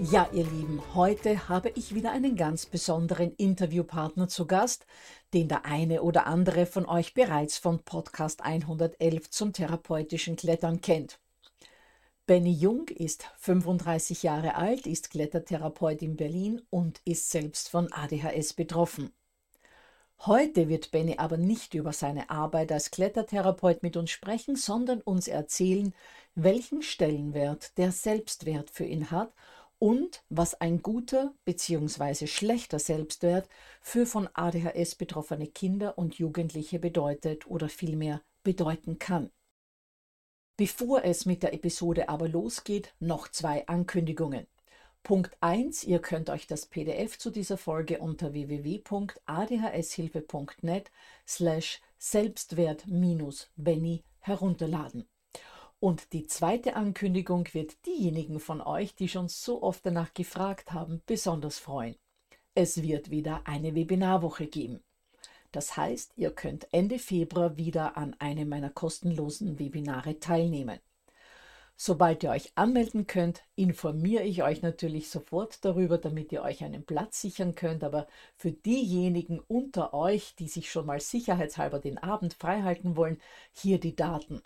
Ja, ihr Lieben, heute habe ich wieder einen ganz besonderen Interviewpartner zu Gast, den der eine oder andere von euch bereits von Podcast 111 zum therapeutischen Klettern kennt. Benny Jung ist 35 Jahre alt, ist Klettertherapeut in Berlin und ist selbst von ADHS betroffen. Heute wird Benny aber nicht über seine Arbeit als Klettertherapeut mit uns sprechen, sondern uns erzählen, welchen Stellenwert der Selbstwert für ihn hat und was ein guter bzw. schlechter Selbstwert für von ADHS betroffene Kinder und Jugendliche bedeutet oder vielmehr bedeuten kann. Bevor es mit der Episode aber losgeht, noch zwei Ankündigungen. Punkt 1, ihr könnt euch das PDF zu dieser Folge unter www.adhshilfe.net slash Selbstwert-Benny herunterladen. Und die zweite Ankündigung wird diejenigen von euch, die schon so oft danach gefragt haben, besonders freuen. Es wird wieder eine Webinarwoche geben. Das heißt, ihr könnt Ende Februar wieder an einem meiner kostenlosen Webinare teilnehmen. Sobald ihr euch anmelden könnt, informiere ich euch natürlich sofort darüber, damit ihr euch einen Platz sichern könnt. Aber für diejenigen unter euch, die sich schon mal sicherheitshalber den Abend freihalten wollen, hier die Daten.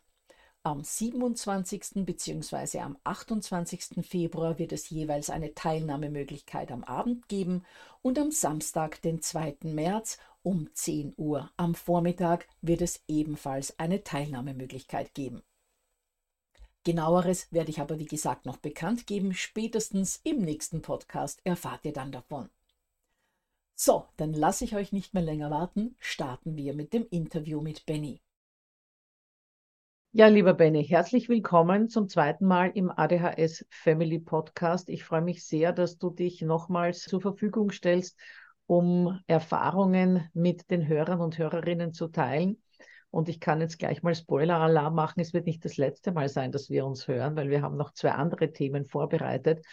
Am 27. bzw. am 28. Februar wird es jeweils eine Teilnahmemöglichkeit am Abend geben und am Samstag, den 2. März um 10 Uhr am Vormittag wird es ebenfalls eine Teilnahmemöglichkeit geben. Genaueres werde ich aber wie gesagt noch bekannt geben. Spätestens im nächsten Podcast erfahrt ihr dann davon. So, dann lasse ich euch nicht mehr länger warten. Starten wir mit dem Interview mit Benny. Ja, lieber Benny, herzlich willkommen zum zweiten Mal im ADHS Family Podcast. Ich freue mich sehr, dass du dich nochmals zur Verfügung stellst, um Erfahrungen mit den Hörern und Hörerinnen zu teilen. Und ich kann jetzt gleich mal Spoiler-Alarm machen. Es wird nicht das letzte Mal sein, dass wir uns hören, weil wir haben noch zwei andere Themen vorbereitet.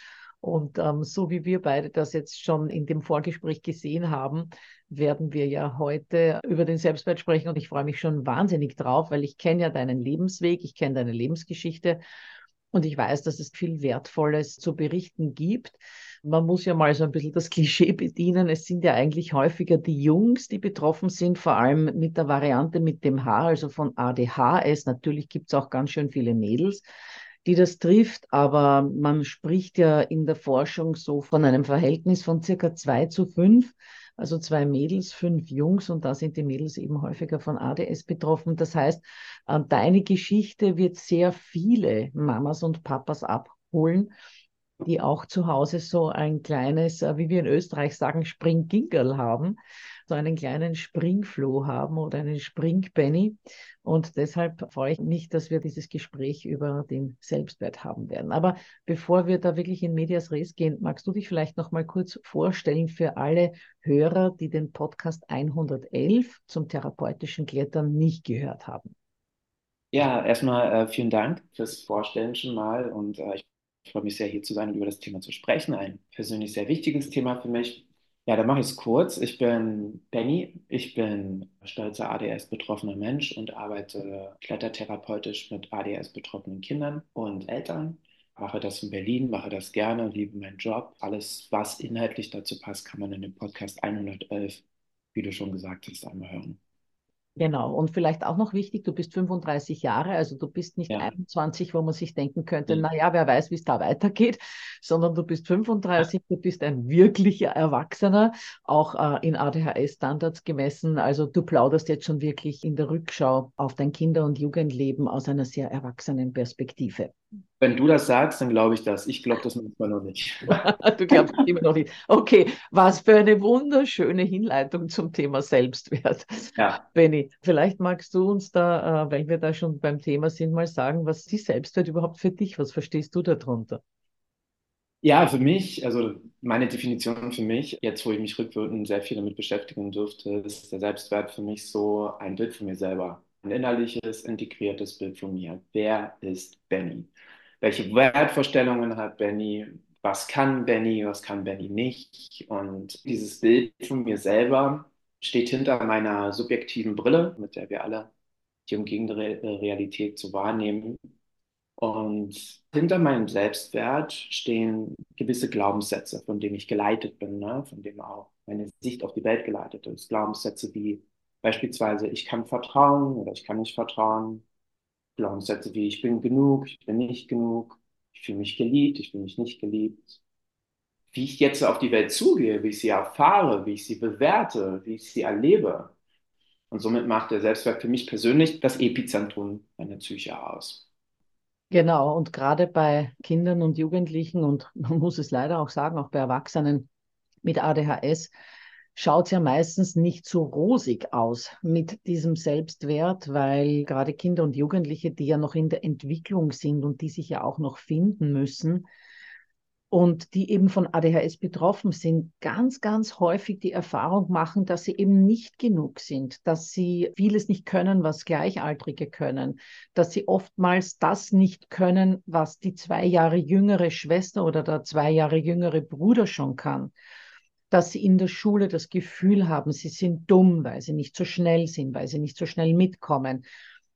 Und ähm, so wie wir beide das jetzt schon in dem Vorgespräch gesehen haben, werden wir ja heute über den Selbstwert sprechen. Und ich freue mich schon wahnsinnig drauf, weil ich kenne ja deinen Lebensweg, ich kenne deine Lebensgeschichte und ich weiß, dass es viel Wertvolles zu berichten gibt. Man muss ja mal so ein bisschen das Klischee bedienen. Es sind ja eigentlich häufiger die Jungs, die betroffen sind, vor allem mit der Variante mit dem Haar, also von ADHS. Natürlich gibt es auch ganz schön viele Mädels die das trifft. Aber man spricht ja in der Forschung so von einem Verhältnis von circa zwei zu fünf. Also zwei Mädels, fünf Jungs und da sind die Mädels eben häufiger von ADS betroffen. Das heißt, deine Geschichte wird sehr viele Mamas und Papas abholen, die auch zu Hause so ein kleines, äh, wie wir in Österreich sagen, Springgingerl haben so einen kleinen Springfloh haben oder einen Springpenny. Und deshalb freue ich mich, dass wir dieses Gespräch über den Selbstwert haben werden. Aber bevor wir da wirklich in Medias Res gehen, magst du dich vielleicht noch mal kurz vorstellen für alle Hörer, die den Podcast 111 zum therapeutischen Klettern nicht gehört haben? Ja, erstmal äh, vielen Dank fürs Vorstellen schon mal und äh, ich freue mich sehr, hier zu sein und über das Thema zu sprechen. Ein persönlich sehr wichtiges Thema für mich. Ja, dann mache ich es kurz. Ich bin Benny, ich bin stolzer ADS-betroffener Mensch und arbeite klettertherapeutisch mit ADS-betroffenen Kindern und Eltern. Mache das in Berlin, mache das gerne, liebe meinen Job. Alles, was inhaltlich dazu passt, kann man in dem Podcast 111, wie du schon gesagt hast, einmal hören. Genau. Und vielleicht auch noch wichtig, du bist 35 Jahre, also du bist nicht ja. 21, wo man sich denken könnte, mhm. naja, wer weiß, wie es da weitergeht, sondern du bist 35, du bist ein wirklicher Erwachsener, auch äh, in ADHS-Standards gemessen. Also du plauderst jetzt schon wirklich in der Rückschau auf dein Kinder- und Jugendleben aus einer sehr erwachsenen Perspektive. Wenn du das sagst, dann glaube ich das. Ich glaube das manchmal noch nicht. du glaubst immer noch nicht. Okay, was für eine wunderschöne Hinleitung zum Thema Selbstwert. Ja. Benny, vielleicht magst du uns da, äh, weil wir da schon beim Thema sind, mal sagen, was ist Selbstwert überhaupt für dich? Was verstehst du darunter? Ja, für mich, also meine Definition für mich, jetzt wo ich mich rückwirkend sehr viel damit beschäftigen durfte, ist der Selbstwert für mich so ein Bild von mir selber. Innerliches, integriertes Bild von mir. Wer ist Benny? welche Wertvorstellungen hat Benny, was kann Benny, was kann Benny nicht. Und dieses Bild von mir selber steht hinter meiner subjektiven Brille, mit der wir alle die umgebende Realität zu wahrnehmen. Und hinter meinem Selbstwert stehen gewisse Glaubenssätze, von denen ich geleitet bin, ne? von denen auch meine Sicht auf die Welt geleitet ist. Glaubenssätze wie beispielsweise, ich kann vertrauen oder ich kann nicht vertrauen. Glaubenssätze wie ich bin genug, ich bin nicht genug, ich fühle mich geliebt, ich fühle mich nicht geliebt. Wie ich jetzt auf die Welt zugehe, wie ich sie erfahre, wie ich sie bewerte, wie ich sie erlebe. Und somit macht der Selbstwert für mich persönlich das Epizentrum meiner Psyche aus. Genau, und gerade bei Kindern und Jugendlichen und man muss es leider auch sagen, auch bei Erwachsenen mit ADHS schaut es ja meistens nicht so rosig aus mit diesem Selbstwert, weil gerade Kinder und Jugendliche, die ja noch in der Entwicklung sind und die sich ja auch noch finden müssen und die eben von ADHS betroffen sind, ganz, ganz häufig die Erfahrung machen, dass sie eben nicht genug sind, dass sie vieles nicht können, was Gleichaltrige können, dass sie oftmals das nicht können, was die zwei Jahre jüngere Schwester oder der zwei Jahre jüngere Bruder schon kann dass sie in der Schule das Gefühl haben, sie sind dumm, weil sie nicht so schnell sind, weil sie nicht so schnell mitkommen,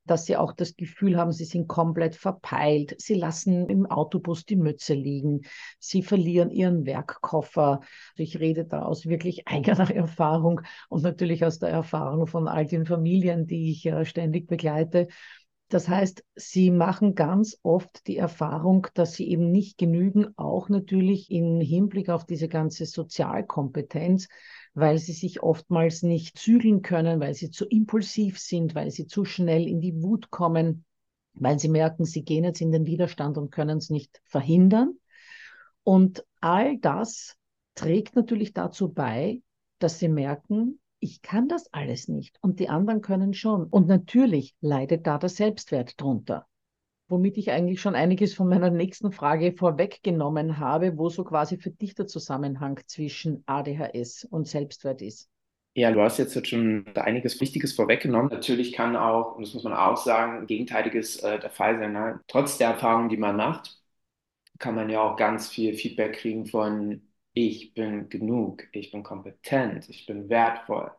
dass sie auch das Gefühl haben, sie sind komplett verpeilt, sie lassen im Autobus die Mütze liegen, sie verlieren ihren Werkkoffer. Ich rede da aus wirklich eigener Erfahrung und natürlich aus der Erfahrung von all den Familien, die ich ja ständig begleite. Das heißt, sie machen ganz oft die Erfahrung, dass sie eben nicht genügen, auch natürlich im Hinblick auf diese ganze Sozialkompetenz, weil sie sich oftmals nicht zügeln können, weil sie zu impulsiv sind, weil sie zu schnell in die Wut kommen, weil sie merken, sie gehen jetzt in den Widerstand und können es nicht verhindern. Und all das trägt natürlich dazu bei, dass sie merken, ich kann das alles nicht und die anderen können schon. Und natürlich leidet da der Selbstwert drunter. Womit ich eigentlich schon einiges von meiner nächsten Frage vorweggenommen habe, wo so quasi für dich der Zusammenhang zwischen ADHS und Selbstwert ist. Ja, du hast jetzt schon einiges Wichtiges vorweggenommen. Natürlich kann auch, und das muss man auch sagen, Gegenteiliges äh, der Fall sein. Ne? Trotz der Erfahrungen, die man macht, kann man ja auch ganz viel Feedback kriegen von ich bin genug, ich bin kompetent, ich bin wertvoll.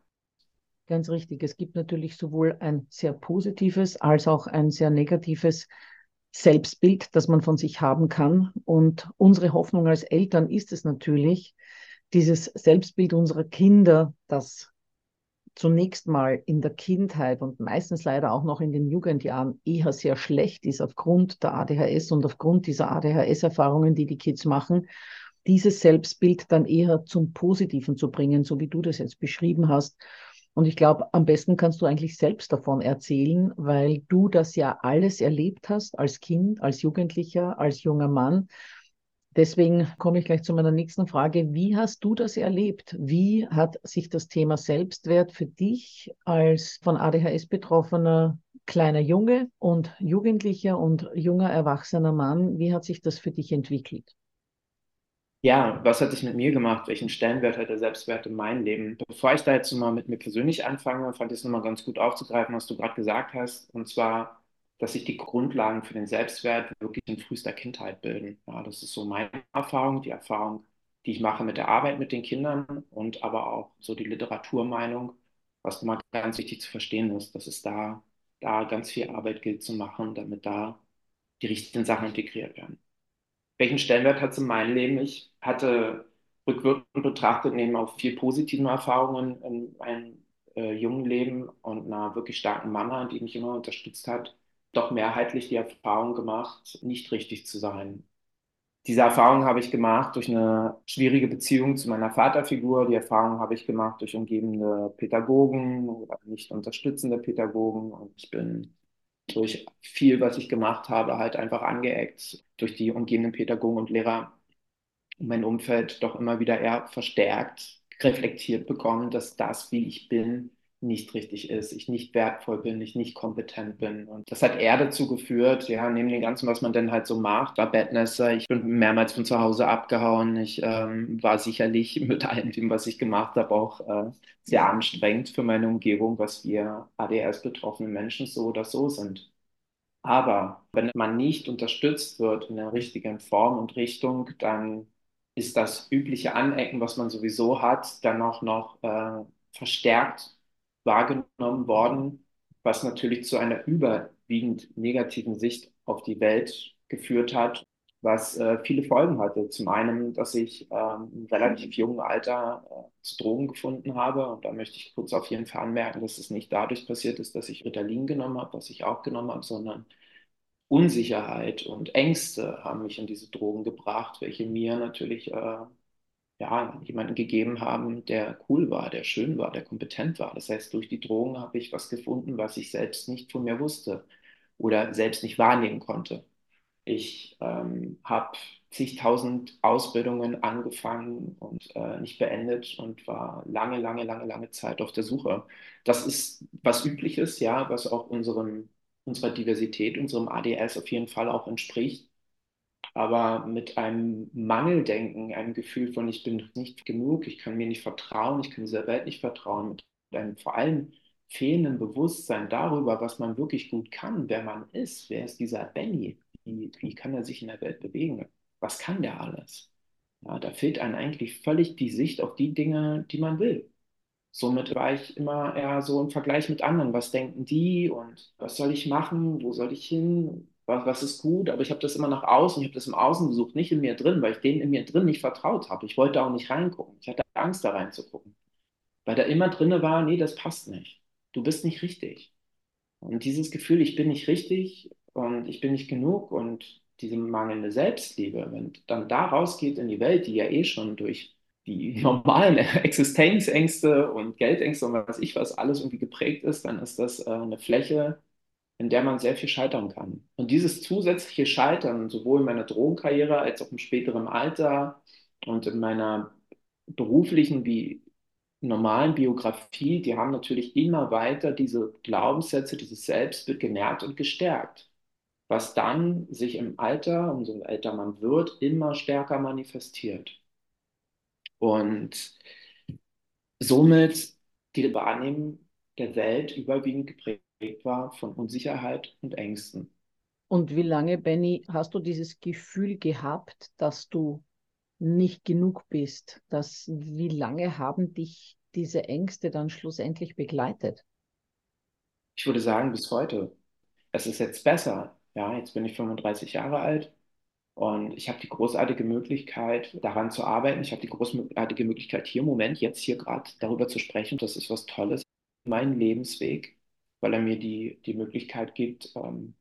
Ganz richtig. Es gibt natürlich sowohl ein sehr positives als auch ein sehr negatives Selbstbild, das man von sich haben kann. Und unsere Hoffnung als Eltern ist es natürlich, dieses Selbstbild unserer Kinder, das zunächst mal in der Kindheit und meistens leider auch noch in den Jugendjahren eher sehr schlecht ist aufgrund der ADHS und aufgrund dieser ADHS-Erfahrungen, die die Kids machen, dieses Selbstbild dann eher zum Positiven zu bringen, so wie du das jetzt beschrieben hast. Und ich glaube, am besten kannst du eigentlich selbst davon erzählen, weil du das ja alles erlebt hast als Kind, als Jugendlicher, als junger Mann. Deswegen komme ich gleich zu meiner nächsten Frage. Wie hast du das erlebt? Wie hat sich das Thema Selbstwert für dich als von ADHS betroffener kleiner Junge und Jugendlicher und junger erwachsener Mann, wie hat sich das für dich entwickelt? Ja, was hat es mit mir gemacht? Welchen Stellenwert hat der Selbstwert in meinem Leben? Bevor ich da jetzt mal mit mir persönlich anfange, fand ich es nochmal ganz gut aufzugreifen, was du gerade gesagt hast. Und zwar, dass sich die Grundlagen für den Selbstwert wirklich in frühester Kindheit bilden. Ja, das ist so meine Erfahrung, die Erfahrung, die ich mache mit der Arbeit mit den Kindern und aber auch so die Literaturmeinung, was nochmal ganz wichtig zu verstehen ist, dass es da, da ganz viel Arbeit gilt zu machen, damit da die richtigen Sachen integriert werden welchen Stellenwert hat es in meinem Leben? Ich hatte rückwirkend betrachtet, neben auch viel positiven Erfahrungen in meinem äh, jungen Leben und einer wirklich starken Mama, die mich immer unterstützt hat, doch mehrheitlich die Erfahrung gemacht, nicht richtig zu sein. Diese Erfahrung habe ich gemacht durch eine schwierige Beziehung zu meiner Vaterfigur. Die Erfahrung habe ich gemacht durch umgebende Pädagogen oder nicht unterstützende Pädagogen. Und ich bin durch viel, was ich gemacht habe, halt einfach angeeckt durch die umgebenden Pädagogen und Lehrer mein Umfeld doch immer wieder eher verstärkt reflektiert bekommen, dass das, wie ich bin, nicht richtig ist, ich nicht wertvoll bin, ich nicht kompetent bin. Und das hat eher dazu geführt, ja, neben dem Ganzen, was man dann halt so macht, war Badnesser, ich bin mehrmals von zu Hause abgehauen, ich ähm, war sicherlich mit allem dem, was ich gemacht habe, auch äh, sehr anstrengend für meine Umgebung, was wir ADS-betroffene Menschen so oder so sind. Aber wenn man nicht unterstützt wird in der richtigen Form und Richtung, dann ist das übliche Anecken, was man sowieso hat, dann auch noch äh, verstärkt wahrgenommen worden, was natürlich zu einer überwiegend negativen Sicht auf die Welt geführt hat, was äh, viele Folgen hatte. Zum einen, dass ich ähm, im relativ jungen Alter äh, zu Drogen gefunden habe. Und da möchte ich kurz auf jeden Fall anmerken, dass es nicht dadurch passiert ist, dass ich Ritalin genommen habe, was ich auch genommen habe, sondern Unsicherheit und Ängste haben mich in diese Drogen gebracht, welche mir natürlich äh, ja, jemanden gegeben haben, der cool war, der schön war, der kompetent war. Das heißt, durch die Drogen habe ich was gefunden, was ich selbst nicht von mir wusste oder selbst nicht wahrnehmen konnte. Ich ähm, habe zigtausend Ausbildungen angefangen und äh, nicht beendet und war lange, lange, lange, lange Zeit auf der Suche. Das ist was Übliches, ja, was auch unserem, unserer Diversität, unserem ADS auf jeden Fall auch entspricht aber mit einem Mangeldenken, einem Gefühl von, ich bin nicht genug, ich kann mir nicht vertrauen, ich kann dieser Welt nicht vertrauen, mit einem vor allem fehlenden Bewusstsein darüber, was man wirklich gut kann, wer man ist, wer ist dieser Benny, wie, wie kann er sich in der Welt bewegen, was kann der alles? Ja, da fehlt einem eigentlich völlig die Sicht auf die Dinge, die man will. Somit war ich immer eher so im Vergleich mit anderen. Was denken die und was soll ich machen? Wo soll ich hin? Was, was ist gut, aber ich habe das immer nach außen, ich habe das im Außen gesucht, nicht in mir drin, weil ich denen in mir drin nicht vertraut habe. Ich wollte auch nicht reingucken. Ich hatte Angst, da reinzugucken. Weil da immer drin war, nee, das passt nicht. Du bist nicht richtig. Und dieses Gefühl, ich bin nicht richtig und ich bin nicht genug und diese mangelnde Selbstliebe, wenn dann da rausgeht in die Welt, die ja eh schon durch die normalen Existenzängste und Geldängste und was ich was alles irgendwie geprägt ist, dann ist das äh, eine Fläche, in der man sehr viel scheitern kann. Und dieses zusätzliche Scheitern, sowohl in meiner Drogenkarriere als auch im späteren Alter und in meiner beruflichen wie normalen Biografie, die haben natürlich immer weiter diese Glaubenssätze, dieses Selbstbild genährt und gestärkt, was dann sich im Alter, umso älter man wird, immer stärker manifestiert. Und somit die Wahrnehmung der Welt überwiegend geprägt geprägt war von Unsicherheit und Ängsten. Und wie lange, Benny, hast du dieses Gefühl gehabt, dass du nicht genug bist? Dass, wie lange haben dich diese Ängste dann schlussendlich begleitet? Ich würde sagen, bis heute. Es ist jetzt besser. Ja, jetzt bin ich 35 Jahre alt und ich habe die großartige Möglichkeit, daran zu arbeiten. Ich habe die großartige Möglichkeit, hier im Moment, jetzt hier gerade darüber zu sprechen. Das ist was Tolles. Mein Lebensweg weil er mir die, die Möglichkeit gibt, ähm,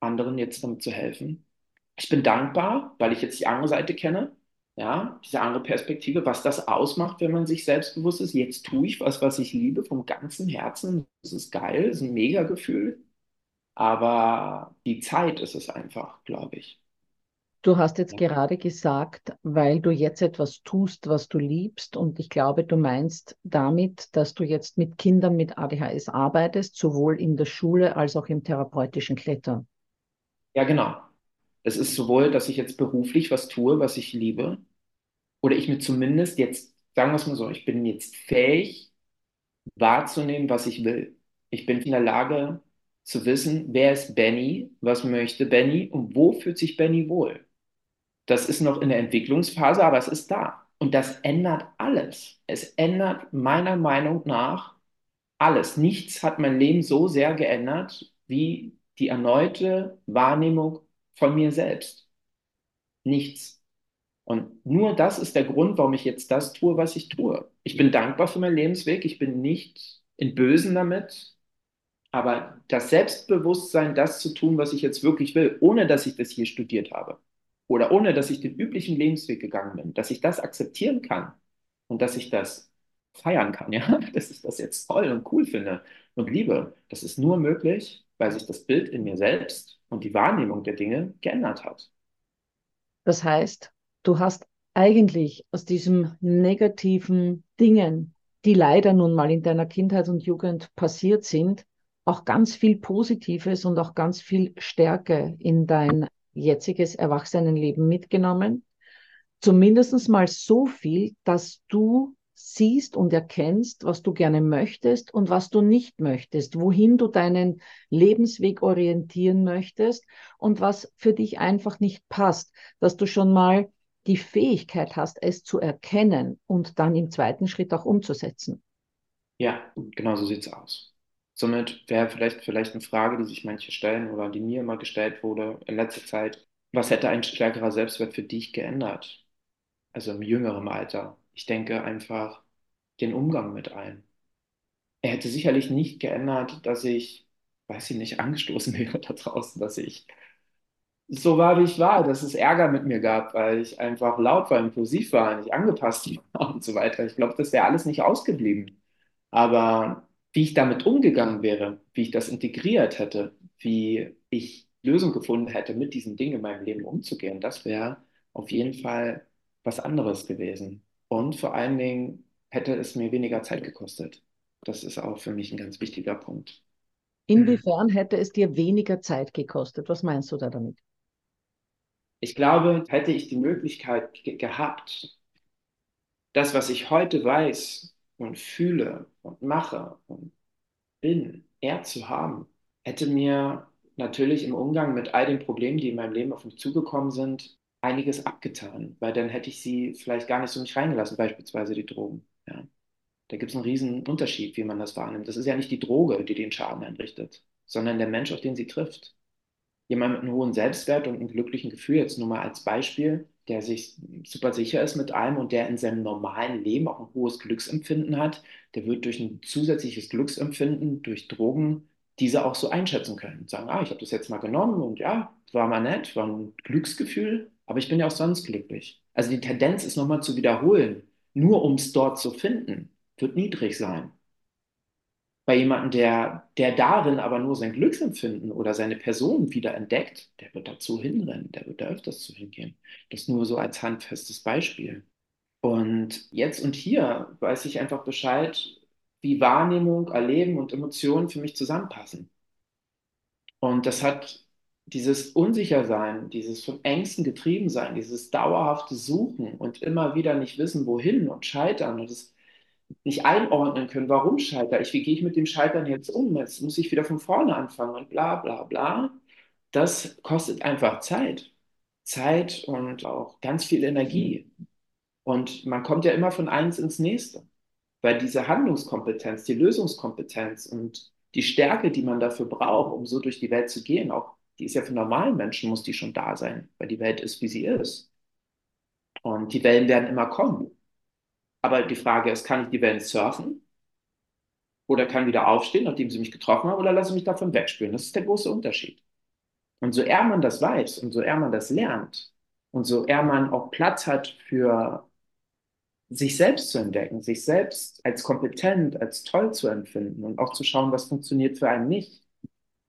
anderen jetzt damit zu helfen. Ich bin dankbar, weil ich jetzt die andere Seite kenne, ja, diese andere Perspektive, was das ausmacht, wenn man sich selbstbewusst ist. Jetzt tue ich was, was ich liebe, vom ganzen Herzen. Das ist geil, das ist ein Mega-Gefühl. Aber die Zeit ist es einfach, glaube ich. Du hast jetzt gerade gesagt, weil du jetzt etwas tust, was du liebst. Und ich glaube, du meinst damit, dass du jetzt mit Kindern mit ADHS arbeitest, sowohl in der Schule als auch im therapeutischen Klettern. Ja, genau. Es ist sowohl, dass ich jetzt beruflich was tue, was ich liebe, oder ich mir zumindest jetzt, sagen wir es mal so, ich bin jetzt fähig wahrzunehmen, was ich will. Ich bin in der Lage zu wissen, wer ist Benny, was möchte Benny und wo fühlt sich Benny wohl. Das ist noch in der Entwicklungsphase, aber es ist da. Und das ändert alles. Es ändert meiner Meinung nach alles. Nichts hat mein Leben so sehr geändert wie die erneute Wahrnehmung von mir selbst. Nichts. Und nur das ist der Grund, warum ich jetzt das tue, was ich tue. Ich bin dankbar für meinen Lebensweg. Ich bin nicht in Bösen damit. Aber das Selbstbewusstsein, das zu tun, was ich jetzt wirklich will, ohne dass ich das hier studiert habe, oder ohne dass ich den üblichen Lebensweg gegangen bin, dass ich das akzeptieren kann und dass ich das feiern kann, ja, dass ich das jetzt toll und cool finde und liebe, das ist nur möglich, weil sich das Bild in mir selbst und die Wahrnehmung der Dinge geändert hat. Das heißt, du hast eigentlich aus diesen negativen Dingen, die leider nun mal in deiner Kindheit und Jugend passiert sind, auch ganz viel Positives und auch ganz viel Stärke in dein jetziges Erwachsenenleben mitgenommen. Zumindest mal so viel, dass du siehst und erkennst, was du gerne möchtest und was du nicht möchtest, wohin du deinen Lebensweg orientieren möchtest und was für dich einfach nicht passt, dass du schon mal die Fähigkeit hast, es zu erkennen und dann im zweiten Schritt auch umzusetzen. Ja, genau so sieht es aus. Somit wäre vielleicht, vielleicht eine Frage, die sich manche stellen oder die mir immer gestellt wurde in letzter Zeit, was hätte ein stärkerer Selbstwert für dich geändert? Also im jüngeren Alter. Ich denke einfach den Umgang mit allen. Er hätte sicherlich nicht geändert, dass ich, weiß ich nicht, angestoßen wäre da draußen, dass ich so war, wie ich war, dass es Ärger mit mir gab, weil ich einfach laut war, impulsiv war, nicht angepasst war und so weiter. Ich glaube, das wäre alles nicht ausgeblieben. Aber wie ich damit umgegangen wäre, wie ich das integriert hätte, wie ich Lösung gefunden hätte, mit diesen Dingen in meinem Leben umzugehen, das wäre auf jeden Fall was anderes gewesen. Und vor allen Dingen hätte es mir weniger Zeit gekostet. Das ist auch für mich ein ganz wichtiger Punkt. Inwiefern hätte es dir weniger Zeit gekostet? Was meinst du da damit? Ich glaube, hätte ich die Möglichkeit ge gehabt, das, was ich heute weiß, und fühle und mache und bin, er zu haben, hätte mir natürlich im Umgang mit all den Problemen, die in meinem Leben auf mich zugekommen sind, einiges abgetan, weil dann hätte ich sie vielleicht gar nicht so mich reingelassen, beispielsweise die Drogen. Ja. Da gibt es einen riesen Unterschied, wie man das wahrnimmt. Das ist ja nicht die Droge, die den Schaden einrichtet, sondern der Mensch, auf den sie trifft. Jemand mit einem hohen Selbstwert und einem glücklichen Gefühl, jetzt nur mal als Beispiel, der sich super sicher ist mit allem und der in seinem normalen Leben auch ein hohes Glücksempfinden hat, der wird durch ein zusätzliches Glücksempfinden, durch Drogen, diese auch so einschätzen können. Und sagen, ah, ich habe das jetzt mal genommen und ja, war mal nett, war ein Glücksgefühl, aber ich bin ja auch sonst glücklich. Also die Tendenz ist nochmal zu wiederholen, nur um es dort zu finden, wird niedrig sein bei jemandem, der, der darin aber nur sein Glücksempfinden oder seine Person wieder entdeckt, der wird dazu hinrennen, der wird da öfters zu hingehen. Das nur so als handfestes Beispiel. Und jetzt und hier weiß ich einfach Bescheid, wie Wahrnehmung, Erleben und Emotionen für mich zusammenpassen. Und das hat dieses Unsichersein, dieses von Ängsten getrieben sein, dieses dauerhafte Suchen und immer wieder nicht wissen, wohin und scheitern und das nicht einordnen können, warum scheitere ich, wie gehe ich mit dem Scheitern jetzt um, jetzt muss ich wieder von vorne anfangen und bla bla bla. Das kostet einfach Zeit. Zeit und auch ganz viel Energie. Und man kommt ja immer von eins ins nächste. Weil diese Handlungskompetenz, die Lösungskompetenz und die Stärke, die man dafür braucht, um so durch die Welt zu gehen, auch die ist ja für normalen Menschen, muss die schon da sein, weil die Welt ist, wie sie ist. Und die Wellen werden immer kommen. Aber die Frage ist, kann ich die Wellen surfen? Oder kann wieder aufstehen, nachdem sie mich getroffen haben, oder lasse ich mich davon wegspülen? Das ist der große Unterschied. Und so eher man das weiß und so eher man das lernt und so eher man auch Platz hat für sich selbst zu entdecken, sich selbst als kompetent, als toll zu empfinden und auch zu schauen, was funktioniert für einen nicht.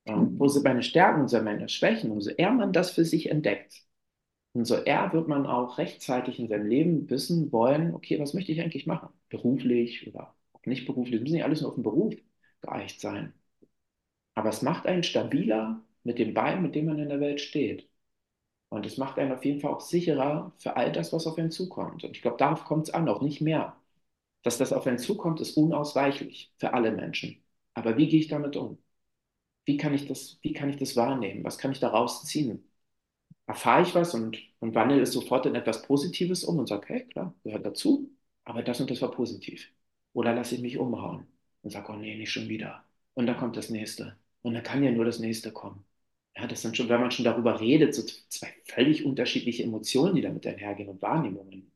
Ähm, wo sind meine Stärken und meine Schwächen? Umso eher man das für sich entdeckt, umso eher wird man auch rechtzeitig in seinem Leben wissen wollen, okay, was möchte ich eigentlich machen? Beruflich oder nicht beruflich, es muss nicht alles nur auf den Beruf geeicht sein. Aber es macht einen stabiler mit dem Bein, mit dem man in der Welt steht. Und es macht einen auf jeden Fall auch sicherer für all das, was auf einen zukommt. Und ich glaube, darauf kommt es an, auch nicht mehr. Dass das auf einen zukommt, ist unausweichlich für alle Menschen. Aber wie gehe ich damit um? Wie kann ich das, wie kann ich das wahrnehmen? Was kann ich daraus ziehen? Erfahre ich was und, und wandle es sofort in etwas Positives um und sage, hey, klar, gehört dazu, aber das und das war positiv. Oder lasse ich mich umhauen und sage, oh nee, nicht schon wieder. Und dann kommt das nächste. Und dann kann ja nur das nächste kommen. Ja, das sind schon, wenn man schon darüber redet, so zwei völlig unterschiedliche Emotionen, die damit einhergehen und Wahrnehmungen.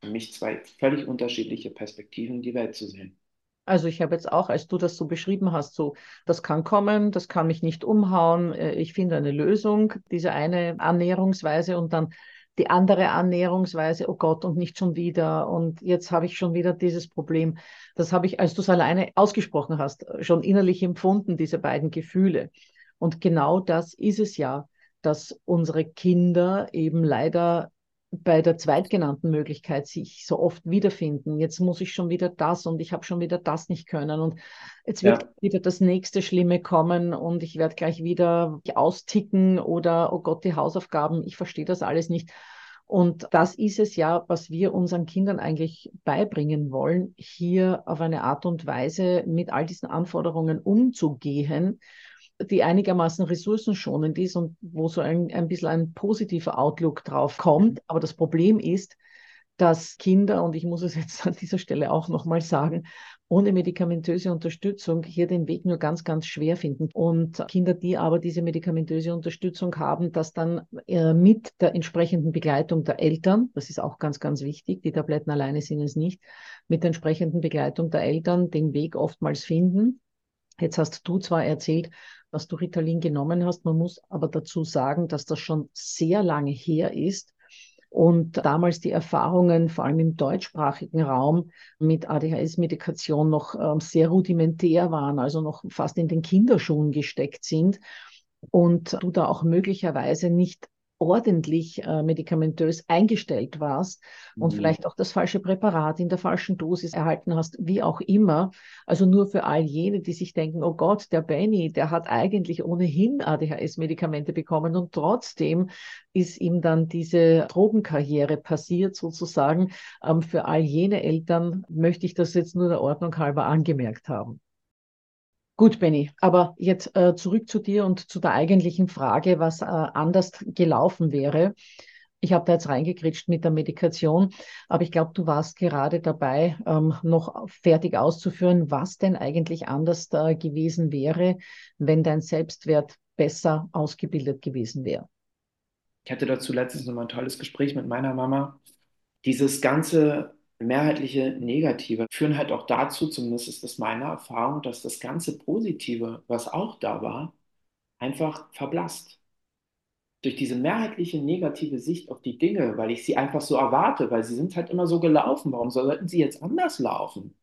Für mich zwei völlig unterschiedliche Perspektiven, die Welt zu sehen. Also ich habe jetzt auch, als du das so beschrieben hast, so, das kann kommen, das kann mich nicht umhauen, äh, ich finde eine Lösung, diese eine Annäherungsweise und dann die andere Annäherungsweise, oh Gott, und nicht schon wieder. Und jetzt habe ich schon wieder dieses Problem. Das habe ich, als du es alleine ausgesprochen hast, schon innerlich empfunden, diese beiden Gefühle. Und genau das ist es ja, dass unsere Kinder eben leider bei der zweitgenannten Möglichkeit sich so oft wiederfinden. Jetzt muss ich schon wieder das und ich habe schon wieder das nicht können und jetzt wird ja. wieder das nächste Schlimme kommen und ich werde gleich wieder austicken oder oh Gott, die Hausaufgaben, ich verstehe das alles nicht. Und das ist es ja, was wir unseren Kindern eigentlich beibringen wollen, hier auf eine Art und Weise mit all diesen Anforderungen umzugehen, die einigermaßen ressourcenschonend ist und wo so ein, ein bisschen ein positiver Outlook drauf kommt. Aber das Problem ist, dass Kinder, und ich muss es jetzt an dieser Stelle auch nochmal sagen, ohne medikamentöse Unterstützung hier den Weg nur ganz, ganz schwer finden. Und Kinder, die aber diese medikamentöse Unterstützung haben, das dann äh, mit der entsprechenden Begleitung der Eltern, das ist auch ganz, ganz wichtig, die Tabletten alleine sind es nicht, mit der entsprechenden Begleitung der Eltern den Weg oftmals finden. Jetzt hast du zwar erzählt, dass du Ritalin genommen hast. Man muss aber dazu sagen, dass das schon sehr lange her ist und damals die Erfahrungen, vor allem im deutschsprachigen Raum, mit ADHS-Medikation noch äh, sehr rudimentär waren, also noch fast in den Kinderschuhen gesteckt sind und du da auch möglicherweise nicht ordentlich äh, medikamentös eingestellt warst und mhm. vielleicht auch das falsche Präparat in der falschen Dosis erhalten hast, wie auch immer. Also nur für all jene, die sich denken, oh Gott, der Benny, der hat eigentlich ohnehin ADHS-Medikamente bekommen und trotzdem ist ihm dann diese Drogenkarriere passiert sozusagen. Ähm, für all jene Eltern möchte ich das jetzt nur der Ordnung halber angemerkt haben. Gut, Benny, aber jetzt äh, zurück zu dir und zu der eigentlichen Frage, was äh, anders gelaufen wäre. Ich habe da jetzt reingekritscht mit der Medikation, aber ich glaube, du warst gerade dabei, ähm, noch fertig auszuführen, was denn eigentlich anders äh, gewesen wäre, wenn dein Selbstwert besser ausgebildet gewesen wäre. Ich hatte dazu letztens noch mal ein tolles Gespräch mit meiner Mama. Dieses ganze mehrheitliche Negative führen halt auch dazu, zumindest ist das meine Erfahrung, dass das ganze Positive, was auch da war, einfach verblasst. Durch diese mehrheitliche negative Sicht auf die Dinge, weil ich sie einfach so erwarte, weil sie sind halt immer so gelaufen. Warum sollten sie jetzt anders laufen?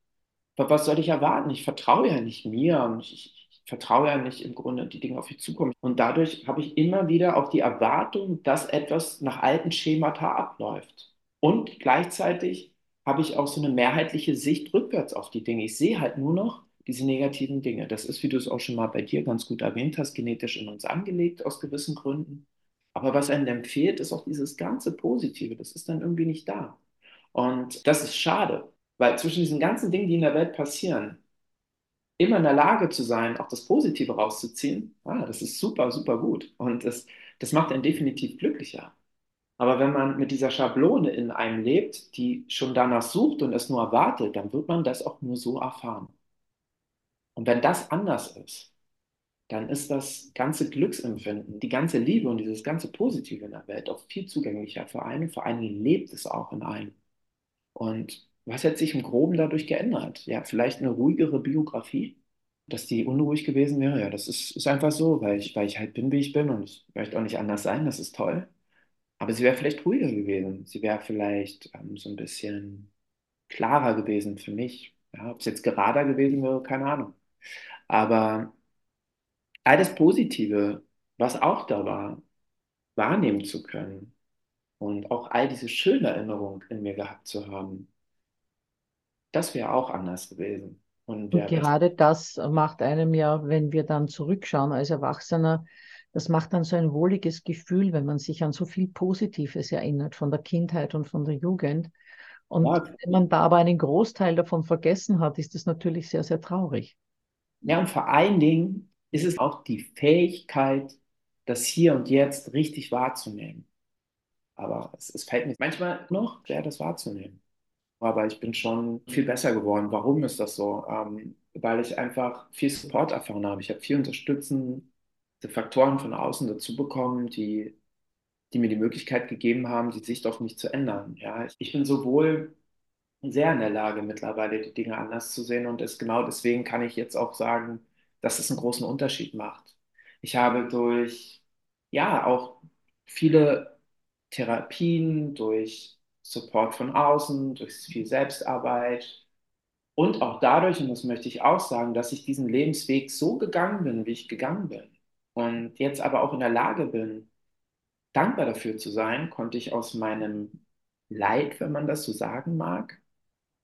Was soll ich erwarten? Ich vertraue ja nicht mir und ich, vertraue ja nicht im Grunde die Dinge auf mich zukommen. Und dadurch habe ich immer wieder auch die Erwartung, dass etwas nach alten Schemata abläuft. Und gleichzeitig habe ich auch so eine mehrheitliche Sicht rückwärts auf die Dinge. Ich sehe halt nur noch diese negativen Dinge. Das ist, wie du es auch schon mal bei dir ganz gut erwähnt hast, genetisch in uns angelegt aus gewissen Gründen. Aber was einem dann fehlt, ist auch dieses ganze Positive. Das ist dann irgendwie nicht da. Und das ist schade, weil zwischen diesen ganzen Dingen, die in der Welt passieren, immer in der Lage zu sein, auch das Positive rauszuziehen, ah, das ist super, super gut. Und das, das macht einen definitiv glücklicher. Aber wenn man mit dieser Schablone in einem lebt, die schon danach sucht und es nur erwartet, dann wird man das auch nur so erfahren. Und wenn das anders ist, dann ist das ganze Glücksempfinden, die ganze Liebe und dieses ganze Positive in der Welt auch viel zugänglicher für einen. Vor allem lebt es auch in einem. Und was hat sich im Groben dadurch geändert? Ja, vielleicht eine ruhigere Biografie, dass die unruhig gewesen wäre. Ja, das ist, ist einfach so, weil ich, weil ich halt bin, wie ich bin und es möchte auch nicht anders sein. Das ist toll. Aber sie wäre vielleicht ruhiger gewesen. Sie wäre vielleicht ähm, so ein bisschen klarer gewesen für mich. Ja, ob es jetzt gerader gewesen wäre, keine Ahnung. Aber all das Positive, was auch da war, wahrnehmen zu können und auch all diese schönen Erinnerungen in mir gehabt zu haben, das wäre auch anders gewesen und Und gerade das macht einem ja, wenn wir dann zurückschauen als Erwachsener, das macht dann so ein wohliges Gefühl, wenn man sich an so viel Positives erinnert von der Kindheit und von der Jugend. Und Ja, wenn man da aber einen Großteil davon vergessen hat, ist das natürlich sehr, sehr traurig. ja, und vor allen Dingen ist es auch die Fähigkeit, das Hier und Jetzt richtig wahrzunehmen. Aber es, es fällt mir manchmal noch schwer, das wahrzunehmen. Aber ich bin schon viel besser geworden. Warum ist das so? Ähm, weil ich einfach viel Support erfahren habe. Ich habe viel unterstützende Faktoren von außen dazu bekommen, die, die mir die Möglichkeit gegeben haben, die Sicht auf mich zu ändern. Ja, ich bin sowohl sehr in der Lage, mittlerweile die Dinge anders zu sehen und es genau deswegen kann ich jetzt auch sagen, dass es einen großen Unterschied macht. Ich habe durch, ja, auch viele Therapien, durch Support von außen, durch viel Selbstarbeit und auch dadurch, und das möchte ich auch sagen, dass ich diesen Lebensweg so gegangen bin, wie ich gegangen bin und jetzt aber auch in der Lage bin, dankbar dafür zu sein, konnte ich aus meinem Leid, wenn man das so sagen mag,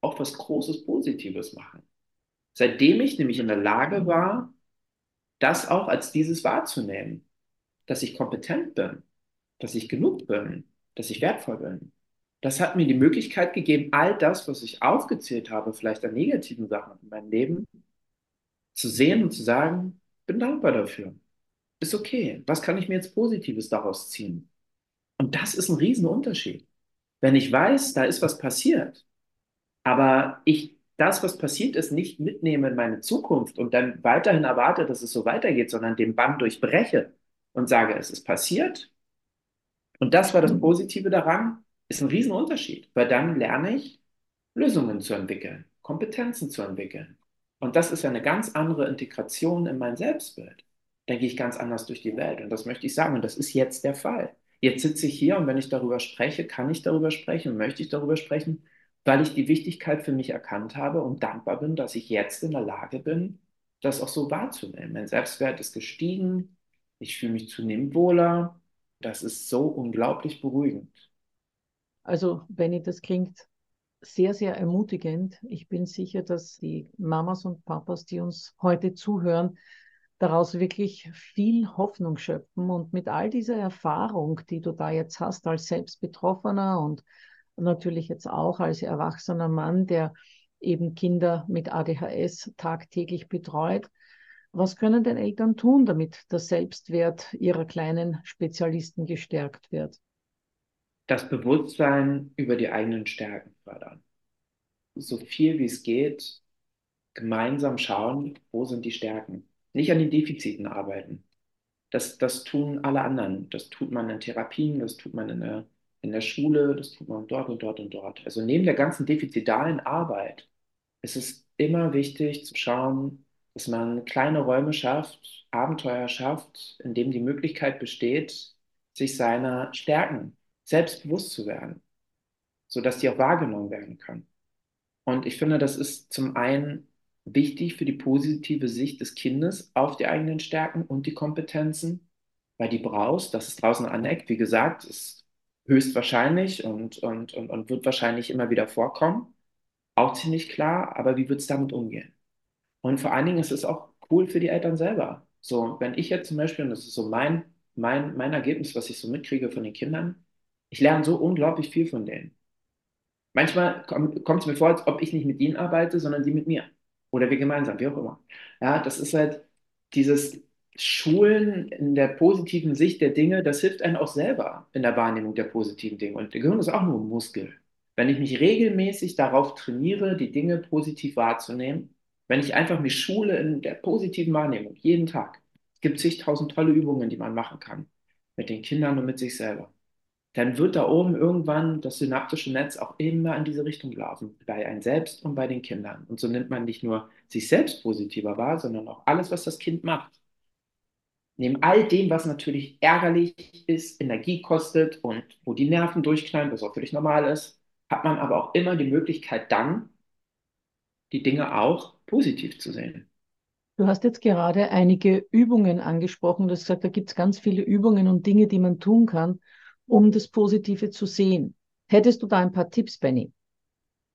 auch was Großes Positives machen. Seitdem ich nämlich in der Lage war, das auch als dieses wahrzunehmen, dass ich kompetent bin, dass ich genug bin, dass ich wertvoll bin. Das hat mir die Möglichkeit gegeben, all das, was ich aufgezählt habe, vielleicht an negativen Sachen in meinem Leben, zu sehen und zu sagen, bin dankbar dafür. Ist okay. Was kann ich mir jetzt Positives daraus ziehen? Und das ist ein Riesenunterschied. Wenn ich weiß, da ist was passiert, aber ich das, was passiert ist, nicht mitnehme in meine Zukunft und dann weiterhin erwarte, dass es so weitergeht, sondern den Bann durchbreche und sage, es ist passiert. Und das war das Positive daran, ist ein Riesenunterschied, weil dann lerne ich, Lösungen zu entwickeln, Kompetenzen zu entwickeln. Und das ist ja eine ganz andere Integration in mein Selbstbild. Dann gehe ich ganz anders durch die Welt. Und das möchte ich sagen. Und das ist jetzt der Fall. Jetzt sitze ich hier und wenn ich darüber spreche, kann ich darüber sprechen möchte ich darüber sprechen, weil ich die Wichtigkeit für mich erkannt habe und dankbar bin, dass ich jetzt in der Lage bin, das auch so wahrzunehmen. Mein Selbstwert ist gestiegen, ich fühle mich zunehmend wohler. Das ist so unglaublich beruhigend. Also, Benny, das klingt sehr, sehr ermutigend. Ich bin sicher, dass die Mamas und Papas, die uns heute zuhören, daraus wirklich viel Hoffnung schöpfen und mit all dieser Erfahrung, die du da jetzt hast als Selbstbetroffener und natürlich jetzt auch als erwachsener Mann, der eben Kinder mit ADHS tagtäglich betreut. Was können denn Eltern tun, damit der Selbstwert ihrer kleinen Spezialisten gestärkt wird? Das Bewusstsein über die eigenen Stärken fördern. So viel wie es geht, gemeinsam schauen, wo sind die Stärken. Nicht an den Defiziten arbeiten. Das, das tun alle anderen. Das tut man in Therapien, das tut man in der, in der Schule, das tut man dort und dort und dort. Also neben der ganzen defizitalen Arbeit ist es immer wichtig zu schauen, dass man kleine Räume schafft, Abenteuer schafft, in dem die Möglichkeit besteht, sich seiner Stärken selbstbewusst zu werden, sodass die auch wahrgenommen werden können. Und ich finde, das ist zum einen wichtig für die positive Sicht des Kindes auf die eigenen Stärken und die Kompetenzen, weil die brauchst, dass es draußen aneckt, wie gesagt, ist höchstwahrscheinlich und, und, und, und wird wahrscheinlich immer wieder vorkommen. Auch ziemlich klar, aber wie wird es damit umgehen? Und vor allen Dingen ist es auch cool für die Eltern selber. So, wenn ich jetzt zum Beispiel, und das ist so mein, mein, mein Ergebnis, was ich so mitkriege von den Kindern, ich lerne so unglaublich viel von denen. Manchmal kommt es mir vor, als ob ich nicht mit ihnen arbeite, sondern sie mit mir. Oder wir gemeinsam, wie auch immer. Ja, das ist halt dieses Schulen in der positiven Sicht der Dinge, das hilft einem auch selber in der Wahrnehmung der positiven Dinge. Und der Gehirn ist auch nur ein Muskel. Wenn ich mich regelmäßig darauf trainiere, die Dinge positiv wahrzunehmen, wenn ich einfach mich schule in der positiven Wahrnehmung, jeden Tag, es gibt zigtausend tolle Übungen, die man machen kann, mit den Kindern und mit sich selber dann wird da oben irgendwann das synaptische Netz auch immer in diese Richtung laufen, bei einem selbst und bei den Kindern. Und so nimmt man nicht nur sich selbst positiver wahr, sondern auch alles, was das Kind macht. Neben all dem, was natürlich ärgerlich ist, Energie kostet und wo die Nerven durchknallen, was auch völlig normal ist, hat man aber auch immer die Möglichkeit dann, die Dinge auch positiv zu sehen. Du hast jetzt gerade einige Übungen angesprochen. Du hast gesagt, da gibt es ganz viele Übungen und Dinge, die man tun kann, um das Positive zu sehen. Hättest du da ein paar Tipps, Benny?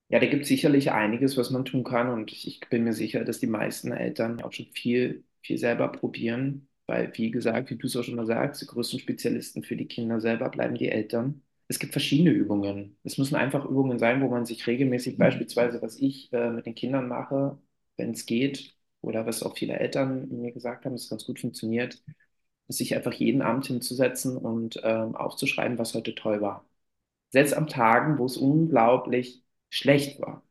Ja, da gibt es sicherlich einiges, was man tun kann. Und ich, bin mir sicher, dass die meisten Eltern auch schon viel, viel selber probieren. Weil, wie gesagt, wie du es auch schon mal sagst, die größten Spezialisten für die Kinder selber bleiben die Eltern. Es gibt verschiedene Übungen. Es müssen einfach Übungen sein, wo man sich regelmäßig, beispielsweise, was ich äh, mit den Kindern mache, wenn es geht, oder was auch viele Eltern mir gesagt haben, es ganz gut funktioniert, sich einfach jeden Abend hinzusetzen und ähm, aufzuschreiben, was heute toll war. Selbst am Tagen, wo es unglaublich schlecht war,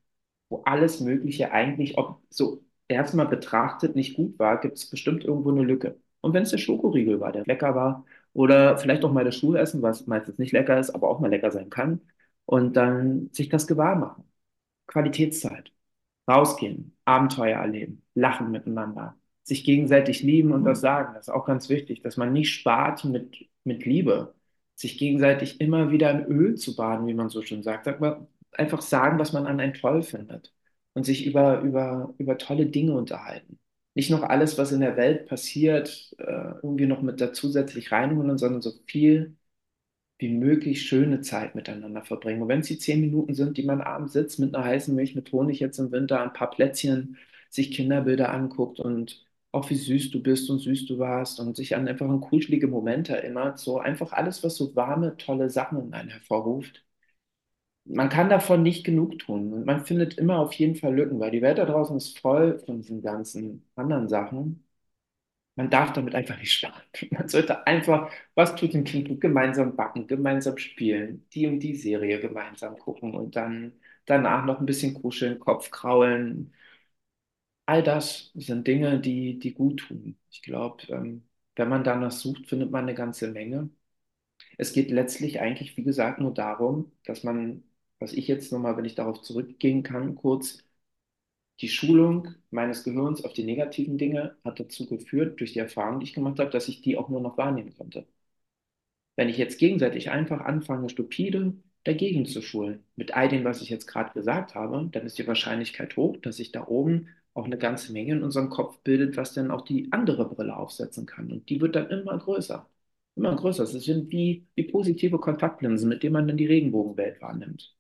wo alles Mögliche eigentlich ob so erstmal betrachtet nicht gut war, gibt es bestimmt irgendwo eine Lücke. Und wenn es der Schokoriegel war, der lecker war, oder vielleicht auch mal das Schulessen, was meistens nicht lecker ist, aber auch mal lecker sein kann, und dann sich das gewahr machen. Qualitätszeit. Rausgehen, Abenteuer erleben, lachen miteinander, sich gegenseitig lieben und das sagen. Das ist auch ganz wichtig, dass man nicht spart mit, mit Liebe, sich gegenseitig immer wieder in Öl zu baden, wie man so schön sagt. Sag mal, einfach sagen, was man an einen toll findet und sich über, über, über tolle Dinge unterhalten. Nicht noch alles, was in der Welt passiert, äh, irgendwie noch mit da zusätzlich reinholen, sondern so viel wie möglich schöne Zeit miteinander verbringen. Und wenn es die zehn Minuten sind, die man abends sitzt mit einer heißen Milch, mit Honig jetzt im Winter, ein paar Plätzchen, sich Kinderbilder anguckt und auch wie süß du bist und süß du warst und sich an einfach an kuschelige Momente erinnert, so einfach alles, was so warme, tolle Sachen in einen hervorruft man kann davon nicht genug tun. Und man findet immer auf jeden Fall Lücken, weil die Welt da draußen ist voll von diesen ganzen anderen Sachen. Man darf damit einfach nicht sparen. Man sollte einfach, was tut dem Kind gut, gemeinsam backen, gemeinsam spielen, die und die Serie gemeinsam gucken und dann danach noch ein bisschen kuscheln, Kopf kraulen. All das sind Dinge, die, die gut tun. Ich glaube, ähm, wenn man danach sucht, findet man eine ganze Menge. Es geht letztlich eigentlich, wie gesagt, nur darum, dass man was ich jetzt nochmal, wenn ich darauf zurückgehen kann, kurz, die Schulung meines Gehirns auf die negativen Dinge hat dazu geführt, durch die Erfahrung, die ich gemacht habe, dass ich die auch nur noch wahrnehmen konnte. Wenn ich jetzt gegenseitig einfach anfange, stupide dagegen zu schulen, mit all dem, was ich jetzt gerade gesagt habe, dann ist die Wahrscheinlichkeit hoch, dass sich da oben auch eine ganze Menge in unserem Kopf bildet, was dann auch die andere Brille aufsetzen kann. Und die wird dann immer größer. Immer größer. Es sind wie, wie positive Kontaktlinsen, mit denen man dann die Regenbogenwelt wahrnimmt.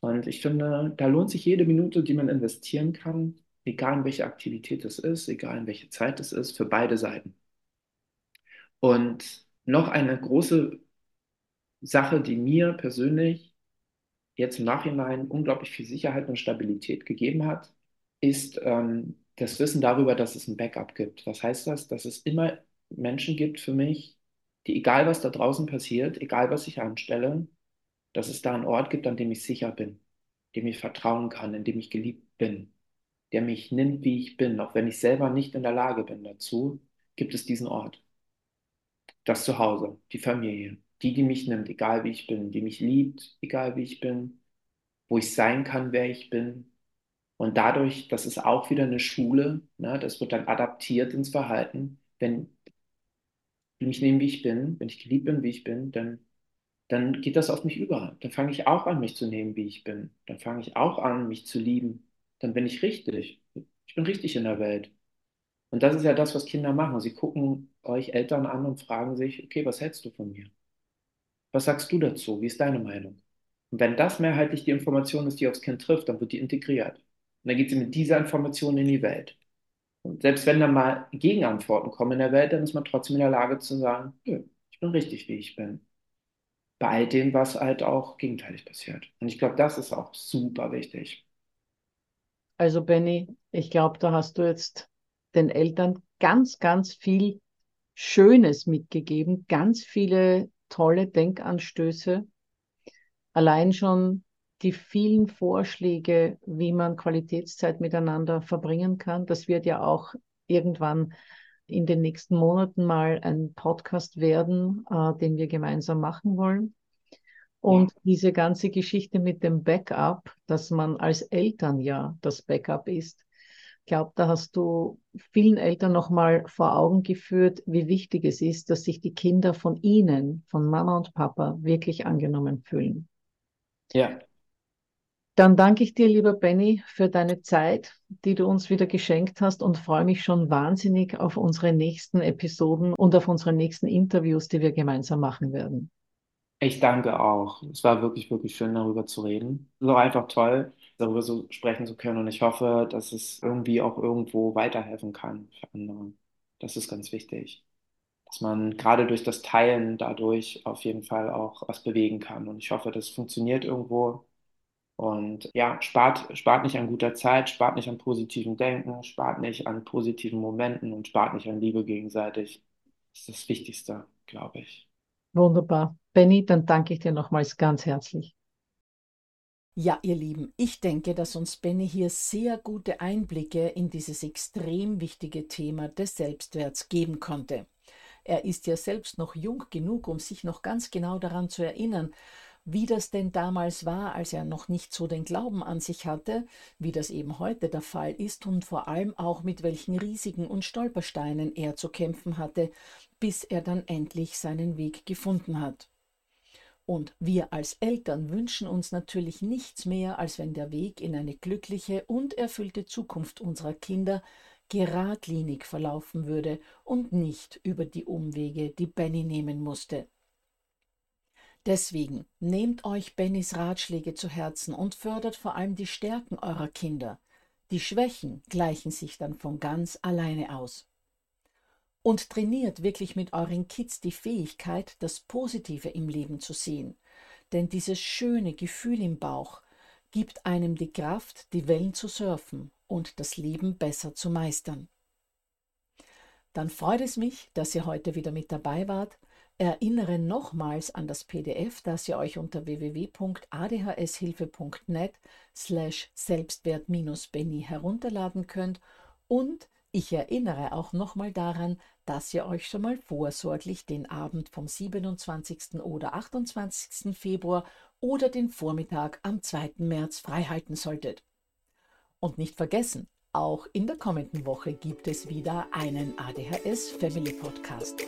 Und ich finde, da lohnt sich jede Minute, die man investieren kann, egal in welche Aktivität es ist, egal in welche Zeit es ist, für beide Seiten. Und noch eine große Sache, die mir persönlich jetzt im Nachhinein unglaublich viel Sicherheit und Stabilität gegeben hat, ist ähm, das Wissen darüber, dass es ein Backup gibt. Was heißt das? Dass es immer Menschen gibt für mich, die egal was da draußen passiert, egal was ich anstelle, dass es da einen Ort gibt, an dem ich sicher bin, dem ich vertrauen kann, in dem ich geliebt bin, der mich nimmt, wie ich bin, auch wenn ich selber nicht in der Lage bin dazu, gibt es diesen Ort. Das Zuhause, die Familie, die, die mich nimmt, egal wie ich bin, die mich liebt, egal wie ich bin, wo ich sein kann, wer ich bin. Und dadurch, das ist auch wieder eine Schule, ne, das wird dann adaptiert ins Verhalten. Wenn die mich nehmen, wie ich bin, wenn ich geliebt bin, wie ich bin, dann dann geht das auf mich über. Dann fange ich auch an, mich zu nehmen, wie ich bin. Dann fange ich auch an, mich zu lieben. Dann bin ich richtig. Ich bin richtig in der Welt. Und das ist ja das, was Kinder machen. Sie gucken euch Eltern an und fragen sich, okay, was hältst du von mir? Was sagst du dazu? Wie ist deine Meinung? Und wenn das mehrheitlich die Information ist, die aufs Kind trifft, dann wird die integriert. Und dann geht sie mit dieser Information in die Welt. Und selbst wenn dann mal Gegenantworten kommen in der Welt, dann ist man trotzdem in der Lage zu sagen, ich bin richtig, wie ich bin bei all dem, was halt auch gegenteilig passiert. Und ich glaube, das ist auch super wichtig. Also Benny, ich glaube, da hast du jetzt den Eltern ganz, ganz viel Schönes mitgegeben, ganz viele tolle Denkanstöße. Allein schon die vielen Vorschläge, wie man Qualitätszeit miteinander verbringen kann. Das wird ja auch irgendwann in den nächsten Monaten mal ein Podcast werden, äh, den wir gemeinsam machen wollen. Und ja. diese ganze Geschichte mit dem Backup, dass man als Eltern ja das Backup ist, ich glaube, da hast du vielen Eltern nochmal vor Augen geführt, wie wichtig es ist, dass sich die Kinder von ihnen, von Mama und Papa, wirklich angenommen fühlen. Ja, dann danke ich dir, lieber Benny, für deine Zeit, die du uns wieder geschenkt hast und freue mich schon wahnsinnig auf unsere nächsten Episoden und auf unsere nächsten Interviews, die wir gemeinsam machen werden. Ich danke auch. Es war wirklich, wirklich schön, darüber zu reden. Es ist einfach toll, darüber so sprechen zu können. Und ich hoffe, dass es irgendwie auch irgendwo weiterhelfen kann für andere. Das ist ganz wichtig. Dass man gerade durch das Teilen dadurch auf jeden Fall auch was bewegen kann. Und ich hoffe, das funktioniert irgendwo. Und ja, spart, spart nicht an guter Zeit, spart nicht an positiven Denken, spart nicht an positiven Momenten und spart nicht an Liebe gegenseitig. Das ist das Wichtigste, glaube ich. Wunderbar. Benny, dann danke ich dir nochmals ganz herzlich. Ja, ihr Lieben, ich denke, dass uns Benny hier sehr gute Einblicke in dieses extrem wichtige Thema des Selbstwerts geben konnte. Er ist ja selbst noch jung genug, um sich noch ganz genau daran zu erinnern, wie das denn damals war, als er noch nicht so den Glauben an sich hatte, wie das eben heute der Fall ist und vor allem auch mit welchen Risiken und Stolpersteinen er zu kämpfen hatte, bis er dann endlich seinen Weg gefunden hat. Und wir als Eltern wünschen uns natürlich nichts mehr, als wenn der Weg in eine glückliche und erfüllte Zukunft unserer Kinder geradlinig verlaufen würde und nicht über die Umwege, die Benny nehmen musste. Deswegen nehmt euch Bennys Ratschläge zu Herzen und fördert vor allem die Stärken eurer Kinder. Die Schwächen gleichen sich dann von ganz alleine aus. Und trainiert wirklich mit euren Kids die Fähigkeit, das Positive im Leben zu sehen. Denn dieses schöne Gefühl im Bauch gibt einem die Kraft, die Wellen zu surfen und das Leben besser zu meistern. Dann freut es mich, dass ihr heute wieder mit dabei wart erinnere nochmals an das PDF, das ihr euch unter www.adhshilfe.net slash Selbstwert-Benny herunterladen könnt und ich erinnere auch nochmal daran, dass ihr euch schon mal vorsorglich den Abend vom 27. oder 28. Februar oder den Vormittag am 2. März freihalten solltet. Und nicht vergessen, auch in der kommenden Woche gibt es wieder einen ADHS Family Podcast.